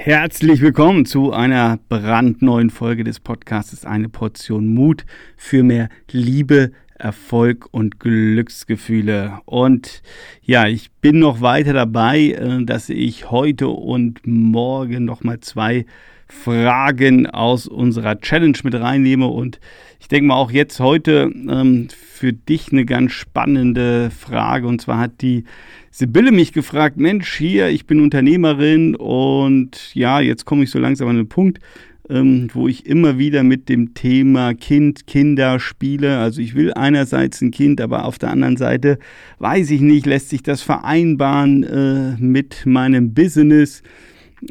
Herzlich willkommen zu einer brandneuen Folge des Podcasts Eine Portion Mut für mehr Liebe, Erfolg und Glücksgefühle. Und ja, ich bin noch weiter dabei, äh, dass ich heute und morgen nochmal zwei Fragen aus unserer Challenge mit reinnehme. Und ich denke mal auch jetzt heute ähm, für dich eine ganz spannende Frage. Und zwar hat die Sibylle mich gefragt, Mensch, hier, ich bin Unternehmerin und ja, jetzt komme ich so langsam an den Punkt, ähm, wo ich immer wieder mit dem Thema Kind, Kinder spiele. Also ich will einerseits ein Kind, aber auf der anderen Seite weiß ich nicht, lässt sich das vereinbaren äh, mit meinem Business.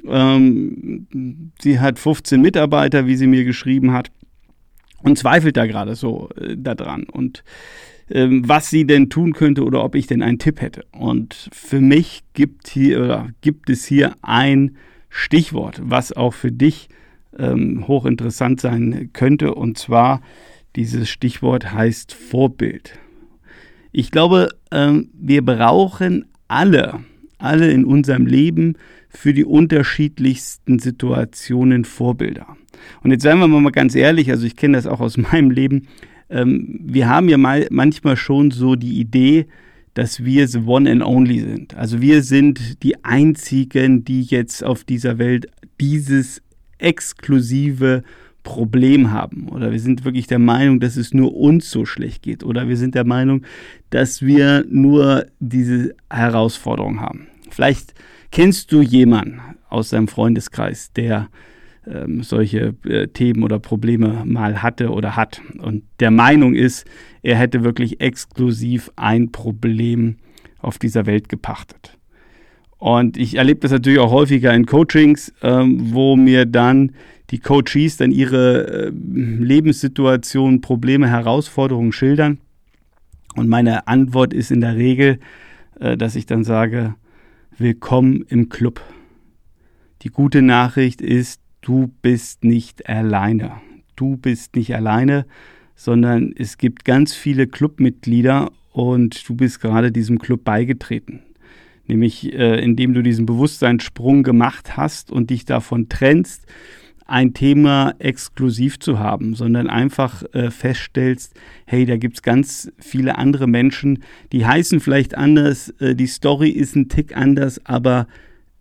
Ähm, sie hat 15 Mitarbeiter, wie sie mir geschrieben hat und zweifelt da gerade so äh, daran. Und ähm, was sie denn tun könnte oder ob ich denn einen Tipp hätte. Und für mich gibt, hier, gibt es hier ein Stichwort, was auch für dich ähm, hochinteressant sein könnte. Und zwar dieses Stichwort heißt Vorbild. Ich glaube, ähm, wir brauchen alle, alle in unserem Leben für die unterschiedlichsten Situationen Vorbilder. Und jetzt seien wir mal ganz ehrlich, also ich kenne das auch aus meinem Leben, ähm, wir haben ja mal manchmal schon so die Idee, dass wir the one and only sind. Also wir sind die einzigen, die jetzt auf dieser Welt dieses exklusive Problem haben. Oder wir sind wirklich der Meinung, dass es nur uns so schlecht geht. Oder wir sind der Meinung, dass wir nur diese Herausforderung haben. Vielleicht kennst du jemanden aus deinem Freundeskreis, der ähm, solche äh, Themen oder Probleme mal hatte oder hat und der Meinung ist, er hätte wirklich exklusiv ein Problem auf dieser Welt gepachtet. Und ich erlebe das natürlich auch häufiger in Coachings, ähm, wo mir dann die Coaches dann ihre äh, Lebenssituation, Probleme, Herausforderungen schildern. Und meine Antwort ist in der Regel, äh, dass ich dann sage, willkommen im Club. Die gute Nachricht ist, du bist nicht alleine. Du bist nicht alleine, sondern es gibt ganz viele Clubmitglieder und du bist gerade diesem Club beigetreten. Nämlich äh, indem du diesen Bewusstseinssprung gemacht hast und dich davon trennst, ein Thema exklusiv zu haben, sondern einfach äh, feststellst, hey, da gibt es ganz viele andere Menschen, die heißen vielleicht anders, äh, die Story ist ein Tick anders, aber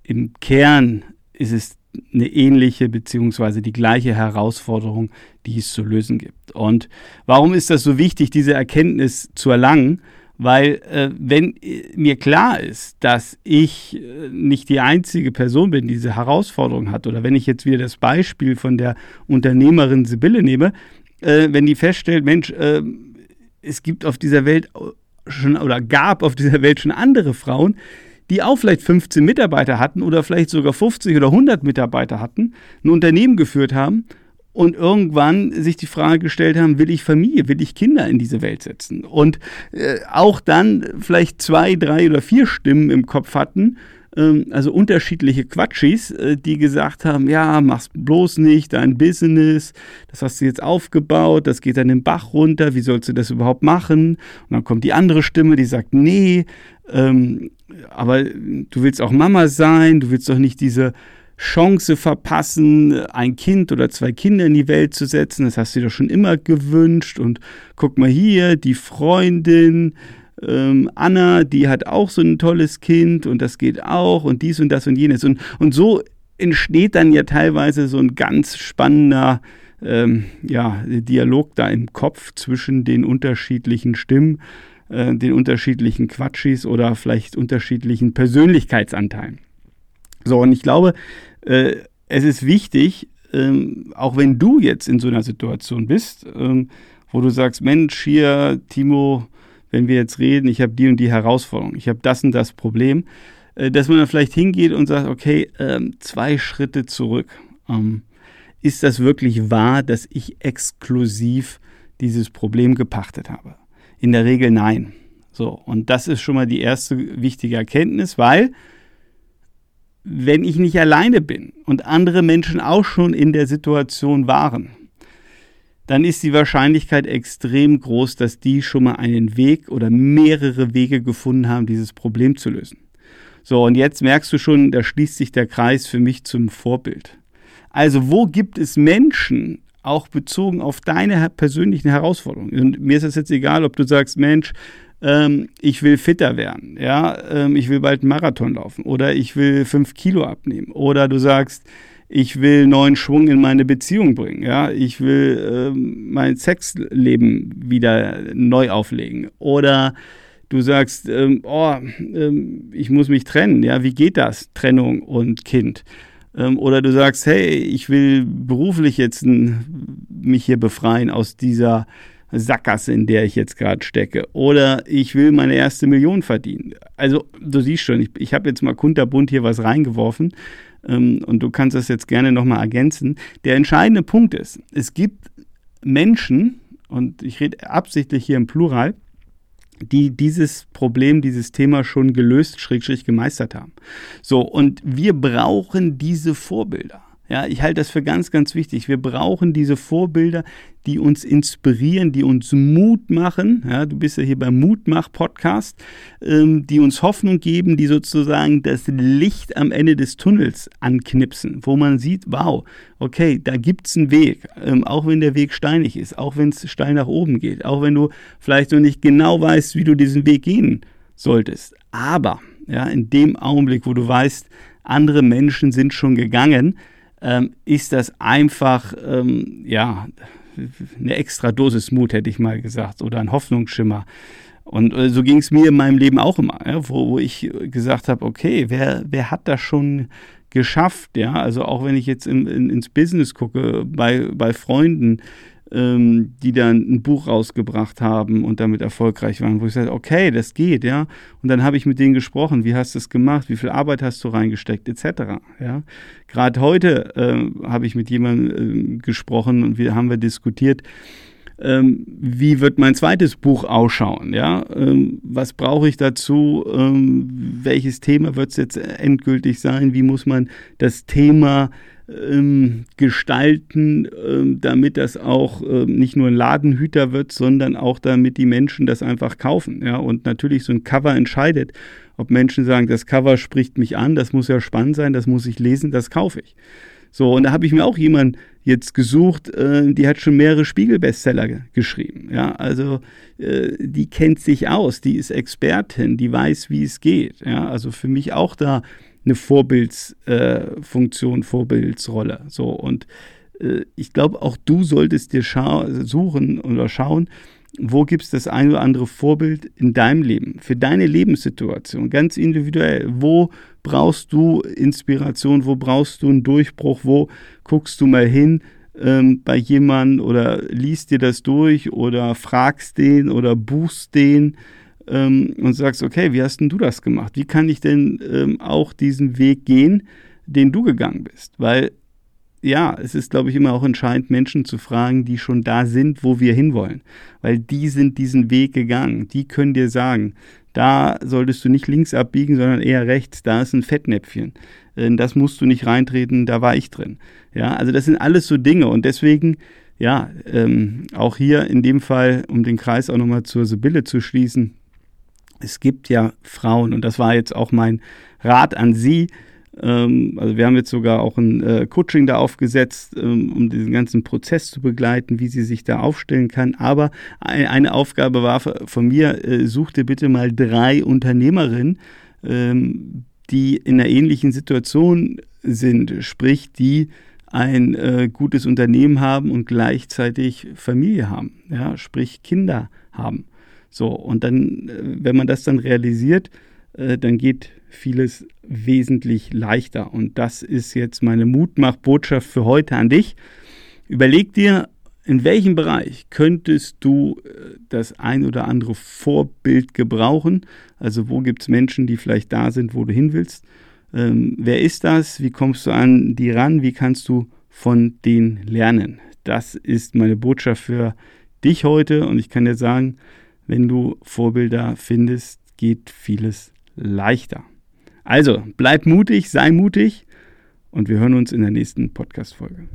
im Kern ist es eine ähnliche beziehungsweise die gleiche Herausforderung, die es zu lösen gibt. Und warum ist das so wichtig, diese Erkenntnis zu erlangen? Weil äh, wenn mir klar ist, dass ich äh, nicht die einzige Person bin, die diese Herausforderung hat, oder wenn ich jetzt wieder das Beispiel von der Unternehmerin Sibylle nehme, äh, wenn die feststellt, Mensch, äh, es gibt auf dieser Welt schon oder gab auf dieser Welt schon andere Frauen, die auch vielleicht 15 Mitarbeiter hatten oder vielleicht sogar 50 oder 100 Mitarbeiter hatten, ein Unternehmen geführt haben und irgendwann sich die Frage gestellt haben, will ich Familie, will ich Kinder in diese Welt setzen? Und äh, auch dann vielleicht zwei, drei oder vier Stimmen im Kopf hatten, ähm, also unterschiedliche Quatschis, äh, die gesagt haben, ja, mach's bloß nicht, dein Business, das hast du jetzt aufgebaut, das geht dann den Bach runter, wie sollst du das überhaupt machen? Und dann kommt die andere Stimme, die sagt, nee, ähm, aber du willst auch Mama sein, du willst doch nicht diese Chance verpassen, ein Kind oder zwei Kinder in die Welt zu setzen. Das hast du dir doch schon immer gewünscht. Und guck mal hier, die Freundin ähm, Anna, die hat auch so ein tolles Kind und das geht auch und dies und das und jenes. Und, und so entsteht dann ja teilweise so ein ganz spannender ähm, ja, Dialog da im Kopf zwischen den unterschiedlichen Stimmen äh, den unterschiedlichen Quatschis oder vielleicht unterschiedlichen Persönlichkeitsanteilen. So, und ich glaube, äh, es ist wichtig, ähm, auch wenn du jetzt in so einer Situation bist, ähm, wo du sagst, Mensch, hier, Timo, wenn wir jetzt reden, ich habe die und die Herausforderung, ich habe das und das Problem, äh, dass man dann vielleicht hingeht und sagt, okay, ähm, zwei Schritte zurück. Ähm, ist das wirklich wahr, dass ich exklusiv dieses Problem gepachtet habe? In der Regel nein. So, und das ist schon mal die erste wichtige Erkenntnis, weil wenn ich nicht alleine bin und andere Menschen auch schon in der Situation waren, dann ist die Wahrscheinlichkeit extrem groß, dass die schon mal einen Weg oder mehrere Wege gefunden haben, dieses Problem zu lösen. So, und jetzt merkst du schon, da schließt sich der Kreis für mich zum Vorbild. Also, wo gibt es Menschen, auch bezogen auf deine persönlichen Herausforderungen? Und mir ist es jetzt egal, ob du sagst, Mensch, ähm, ich will fitter werden, ja, ähm, ich will bald einen Marathon laufen oder ich will fünf Kilo abnehmen oder du sagst, ich will neuen Schwung in meine Beziehung bringen, ja, ich will ähm, mein Sexleben wieder neu auflegen oder du sagst, ähm, oh, ähm, ich muss mich trennen, ja, wie geht das, Trennung und Kind? Ähm, oder du sagst, hey, ich will beruflich jetzt mich hier befreien aus dieser Sackgasse, in der ich jetzt gerade stecke. Oder ich will meine erste Million verdienen. Also du siehst schon, ich, ich habe jetzt mal kunterbunt hier was reingeworfen ähm, und du kannst das jetzt gerne nochmal ergänzen. Der entscheidende Punkt ist, es gibt Menschen, und ich rede absichtlich hier im Plural, die dieses Problem, dieses Thema schon gelöst, schrägstrich gemeistert haben. So, und wir brauchen diese Vorbilder. Ja, ich halte das für ganz, ganz wichtig. Wir brauchen diese Vorbilder, die uns inspirieren, die uns Mut machen. Ja, du bist ja hier beim Mutmach-Podcast, ähm, die uns Hoffnung geben, die sozusagen das Licht am Ende des Tunnels anknipsen, wo man sieht, wow, okay, da gibt's einen Weg, ähm, auch wenn der Weg steinig ist, auch wenn es steil nach oben geht, auch wenn du vielleicht noch nicht genau weißt, wie du diesen Weg gehen solltest. Aber ja, in dem Augenblick, wo du weißt, andere Menschen sind schon gegangen, ähm, ist das einfach, ähm, ja, eine extra Dosis Mut, hätte ich mal gesagt, oder ein Hoffnungsschimmer. Und äh, so ging es mir in meinem Leben auch immer, ja, wo, wo ich gesagt habe, okay, wer, wer hat das schon geschafft? Ja, also auch wenn ich jetzt in, in, ins Business gucke, bei, bei Freunden, ähm, die dann ein Buch rausgebracht haben und damit erfolgreich waren, wo ich sage, okay, das geht, ja. Und dann habe ich mit denen gesprochen, wie hast du es gemacht, wie viel Arbeit hast du reingesteckt, etc. Ja. Gerade heute äh, habe ich mit jemandem äh, gesprochen und wir haben wir diskutiert, ähm, wie wird mein zweites Buch ausschauen? Ja? Ähm, was brauche ich dazu? Ähm, welches Thema wird es jetzt endgültig sein? Wie muss man das Thema ähm, gestalten, ähm, damit das auch ähm, nicht nur ein Ladenhüter wird, sondern auch damit die Menschen das einfach kaufen. Ja? Und natürlich so ein Cover entscheidet, ob Menschen sagen, das Cover spricht mich an, das muss ja spannend sein, das muss ich lesen, das kaufe ich. So, und da habe ich mir auch jemanden jetzt gesucht, äh, die hat schon mehrere Spiegel-Bestseller geschrieben. Ja, also äh, die kennt sich aus, die ist Expertin, die weiß, wie es geht. Ja, also für mich auch da eine Vorbildsfunktion, äh, Vorbildsrolle. So und äh, ich glaube, auch du solltest dir suchen oder schauen, wo gibt es das ein oder andere Vorbild in deinem Leben, für deine Lebenssituation, ganz individuell. Wo brauchst du Inspiration, wo brauchst du einen Durchbruch, wo guckst du mal hin ähm, bei jemandem oder liest dir das durch oder fragst den oder buchst den ähm, und sagst, okay, wie hast denn du das gemacht? Wie kann ich denn ähm, auch diesen Weg gehen, den du gegangen bist? Weil ja, es ist, glaube ich, immer auch entscheidend, Menschen zu fragen, die schon da sind, wo wir hinwollen. Weil die sind diesen Weg gegangen. Die können dir sagen, da solltest du nicht links abbiegen, sondern eher rechts. Da ist ein Fettnäpfchen. Äh, das musst du nicht reintreten, da war ich drin. Ja, also das sind alles so Dinge. Und deswegen, ja, ähm, auch hier in dem Fall, um den Kreis auch nochmal zur Sibylle zu schließen, es gibt ja Frauen, und das war jetzt auch mein Rat an Sie, ähm, also wir haben jetzt sogar auch ein äh, Coaching da aufgesetzt, ähm, um diesen ganzen Prozess zu begleiten, wie sie sich da aufstellen kann. Aber eine Aufgabe war von mir, äh, such dir bitte mal drei Unternehmerinnen, ähm, die in einer ähnlichen Situation sind, sprich die ein äh, gutes Unternehmen haben und gleichzeitig Familie haben, ja, sprich Kinder haben. So, und dann, äh, wenn man das dann realisiert, äh, dann geht vieles wesentlich leichter. Und das ist jetzt meine Mutmachbotschaft für heute an dich. Überleg dir, in welchem Bereich könntest du äh, das ein oder andere Vorbild gebrauchen? Also wo gibt es Menschen, die vielleicht da sind, wo du hin willst? Ähm, wer ist das? Wie kommst du an die ran? Wie kannst du von denen lernen? Das ist meine Botschaft für dich heute und ich kann dir sagen, wenn du Vorbilder findest, geht vieles leichter. Also, bleib mutig, sei mutig und wir hören uns in der nächsten Podcast-Folge.